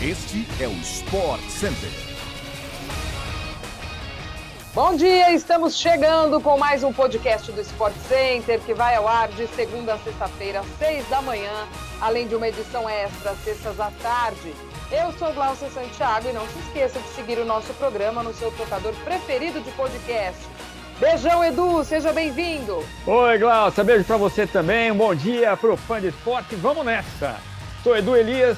Este é o Sport Center. Bom dia, estamos chegando com mais um podcast do Sport Center que vai ao ar de segunda a sexta-feira, às seis da manhã, além de uma edição extra às sextas à tarde. Eu sou Glaucia Santiago e não se esqueça de seguir o nosso programa no seu tocador preferido de podcast. Beijão, Edu, seja bem-vindo. Oi, Glaucia, beijo para você também. Um bom dia para o fã de esporte. Vamos nessa. Sou Edu Elias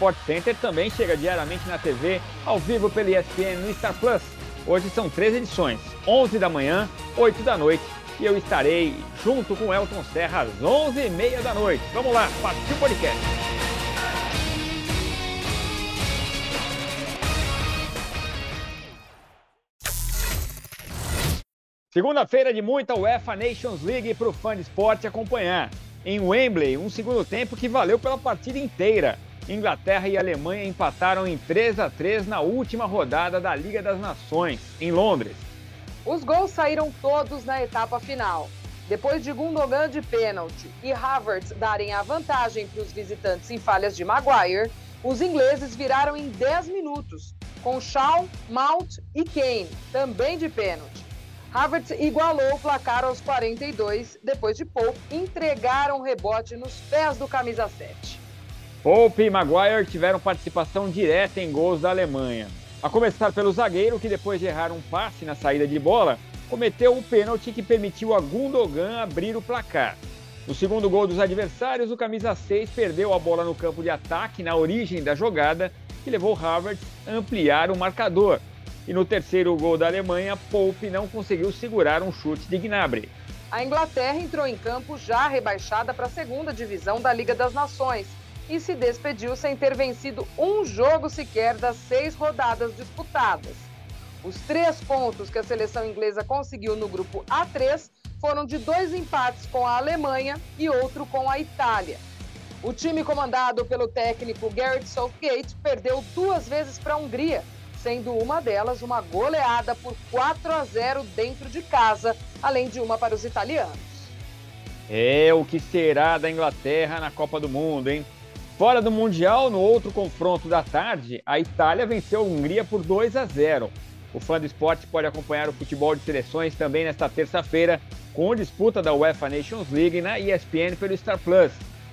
Sport Center também chega diariamente na TV, ao vivo pela ESPN no Star Plus. Hoje são três edições, 11 da manhã, 8 da noite, e eu estarei junto com Elton Serra às 11h30 da noite. Vamos lá, partiu o podcast. Segunda-feira de muita UEFA Nations League para o fã de esporte acompanhar. Em Wembley, um segundo tempo que valeu pela partida inteira. Inglaterra e Alemanha empataram em 3 a 3 na última rodada da Liga das Nações, em Londres. Os gols saíram todos na etapa final. Depois de Gundogan de pênalti e Havertz darem a vantagem para os visitantes em falhas de Maguire, os ingleses viraram em 10 minutos, com Shaw, Mount e Kane, também de pênalti. Havertz igualou o placar aos 42, depois de pouco entregaram o rebote nos pés do camisa 7. Pope e Maguire tiveram participação direta em gols da Alemanha. A começar pelo zagueiro, que depois de errar um passe na saída de bola, cometeu o pênalti que permitiu a Gundogan abrir o placar. No segundo gol dos adversários, o camisa 6 perdeu a bola no campo de ataque na origem da jogada, que levou Havertz a ampliar o marcador. E no terceiro gol da Alemanha, Pope não conseguiu segurar um chute de Gnabry. A Inglaterra entrou em campo já rebaixada para a segunda divisão da Liga das Nações e se despediu sem ter vencido um jogo sequer das seis rodadas disputadas. Os três pontos que a seleção inglesa conseguiu no grupo A3 foram de dois empates com a Alemanha e outro com a Itália. O time comandado pelo técnico Gareth Southgate perdeu duas vezes para a Hungria, sendo uma delas uma goleada por 4 a 0 dentro de casa, além de uma para os italianos. É o que será da Inglaterra na Copa do Mundo, hein? Fora do Mundial, no outro confronto da tarde, a Itália venceu a Hungria por 2 a 0. O fã do esporte pode acompanhar o futebol de seleções também nesta terça-feira, com disputa da UEFA Nations League na ESPN pelo Star Plus.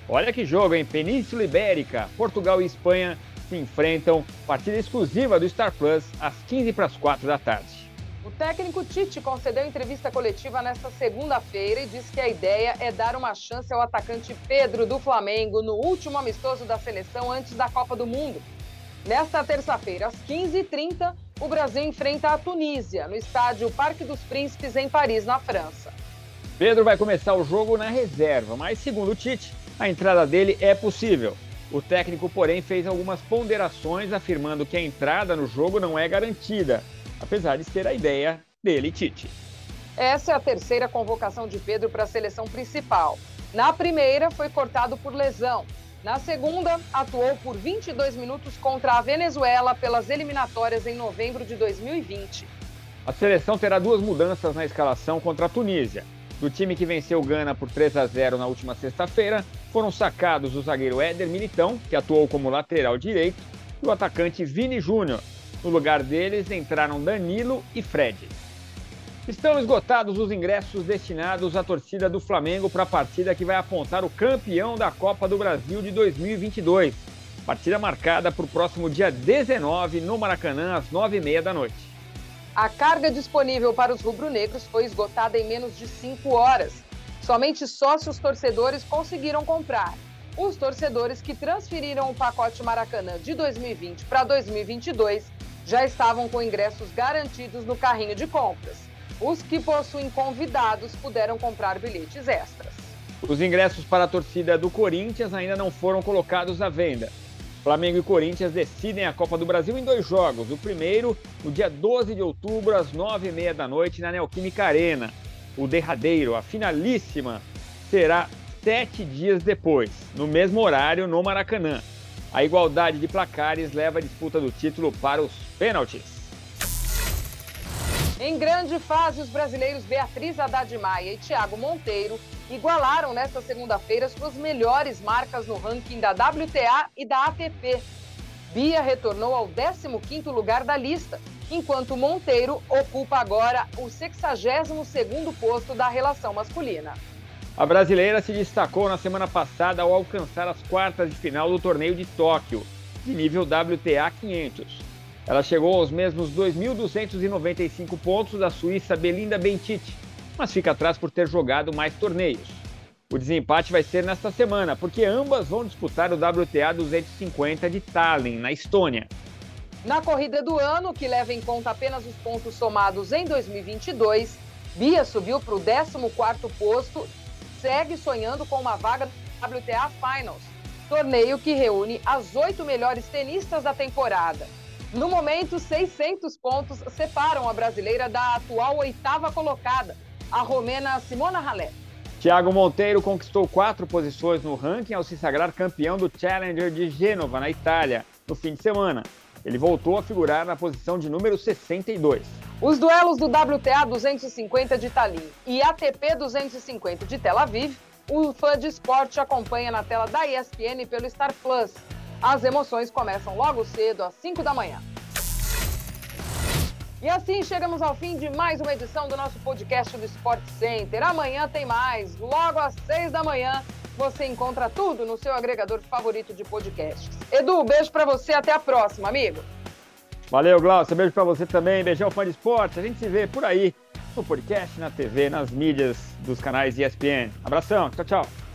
Olha que jogo, hein? Península Ibérica, Portugal e Espanha se enfrentam, partida exclusiva do Star Plus, às 15 para as 4 da tarde. O técnico Tite concedeu entrevista coletiva nesta segunda-feira e disse que a ideia é dar uma chance ao atacante Pedro do Flamengo no último amistoso da seleção antes da Copa do Mundo. Nesta terça-feira, às 15h30, o Brasil enfrenta a Tunísia, no estádio Parque dos Príncipes, em Paris, na França. Pedro vai começar o jogo na reserva, mas segundo o Tite, a entrada dele é possível. O técnico, porém, fez algumas ponderações afirmando que a entrada no jogo não é garantida apesar de ser a ideia dele, Tite. Essa é a terceira convocação de Pedro para a seleção principal. Na primeira, foi cortado por lesão. Na segunda, atuou por 22 minutos contra a Venezuela pelas eliminatórias em novembro de 2020. A seleção terá duas mudanças na escalação contra a Tunísia. Do time que venceu Gana por 3 a 0 na última sexta-feira, foram sacados o zagueiro Éder Militão, que atuou como lateral direito, e o atacante Vini Júnior, no lugar deles entraram Danilo e Fred. Estão esgotados os ingressos destinados à torcida do Flamengo para a partida que vai apontar o campeão da Copa do Brasil de 2022. Partida marcada para o próximo dia 19 no Maracanã, às 9h30 da noite. A carga disponível para os rubro-negros foi esgotada em menos de 5 horas. Somente sócios torcedores conseguiram comprar. Os torcedores que transferiram o pacote Maracanã de 2020 para 2022 já estavam com ingressos garantidos no carrinho de compras. Os que possuem convidados puderam comprar bilhetes extras. Os ingressos para a torcida do Corinthians ainda não foram colocados à venda. Flamengo e Corinthians decidem a Copa do Brasil em dois jogos. O primeiro, no dia 12 de outubro, às 9h30 da noite, na Neoquímica Arena. O derradeiro, a finalíssima, será sete dias depois, no mesmo horário, no Maracanã. A igualdade de placares leva a disputa do título para os pênaltis. Em grande fase, os brasileiros Beatriz Haddad Maia e Thiago Monteiro igualaram nesta segunda-feira suas melhores marcas no ranking da WTA e da ATP. Bia retornou ao 15º lugar da lista, enquanto Monteiro ocupa agora o 62º posto da relação masculina. A brasileira se destacou na semana passada ao alcançar as quartas de final do torneio de Tóquio, de nível WTA 500. Ela chegou aos mesmos 2.295 pontos da suíça Belinda Bentic, mas fica atrás por ter jogado mais torneios. O desempate vai ser nesta semana, porque ambas vão disputar o WTA 250 de Tallinn, na Estônia. Na corrida do ano, que leva em conta apenas os pontos somados em 2022, Bia subiu para o 14º posto, segue sonhando com uma vaga no WTA Finals, torneio que reúne as oito melhores tenistas da temporada. No momento, 600 pontos separam a brasileira da atual oitava colocada, a romena Simona Halep. Thiago Monteiro conquistou quatro posições no ranking ao se sagrar campeão do Challenger de Gênova, na Itália, no fim de semana. Ele voltou a figurar na posição de número 62. Os duelos do WTA 250 de Tallinn e ATP 250 de Tel Aviv, o fã de esporte acompanha na tela da ESPN pelo Star Plus. As emoções começam logo cedo, às 5 da manhã. E assim chegamos ao fim de mais uma edição do nosso podcast do Sport Center. Amanhã tem mais. Logo às 6 da manhã, você encontra tudo no seu agregador favorito de podcasts. Edu, beijo para você, até a próxima, amigo. Valeu, Glaucio, beijo para você também, beijão fã de esporte. A gente se vê por aí, no podcast, na TV, nas mídias dos canais ESPN. Abração, tchau, tchau.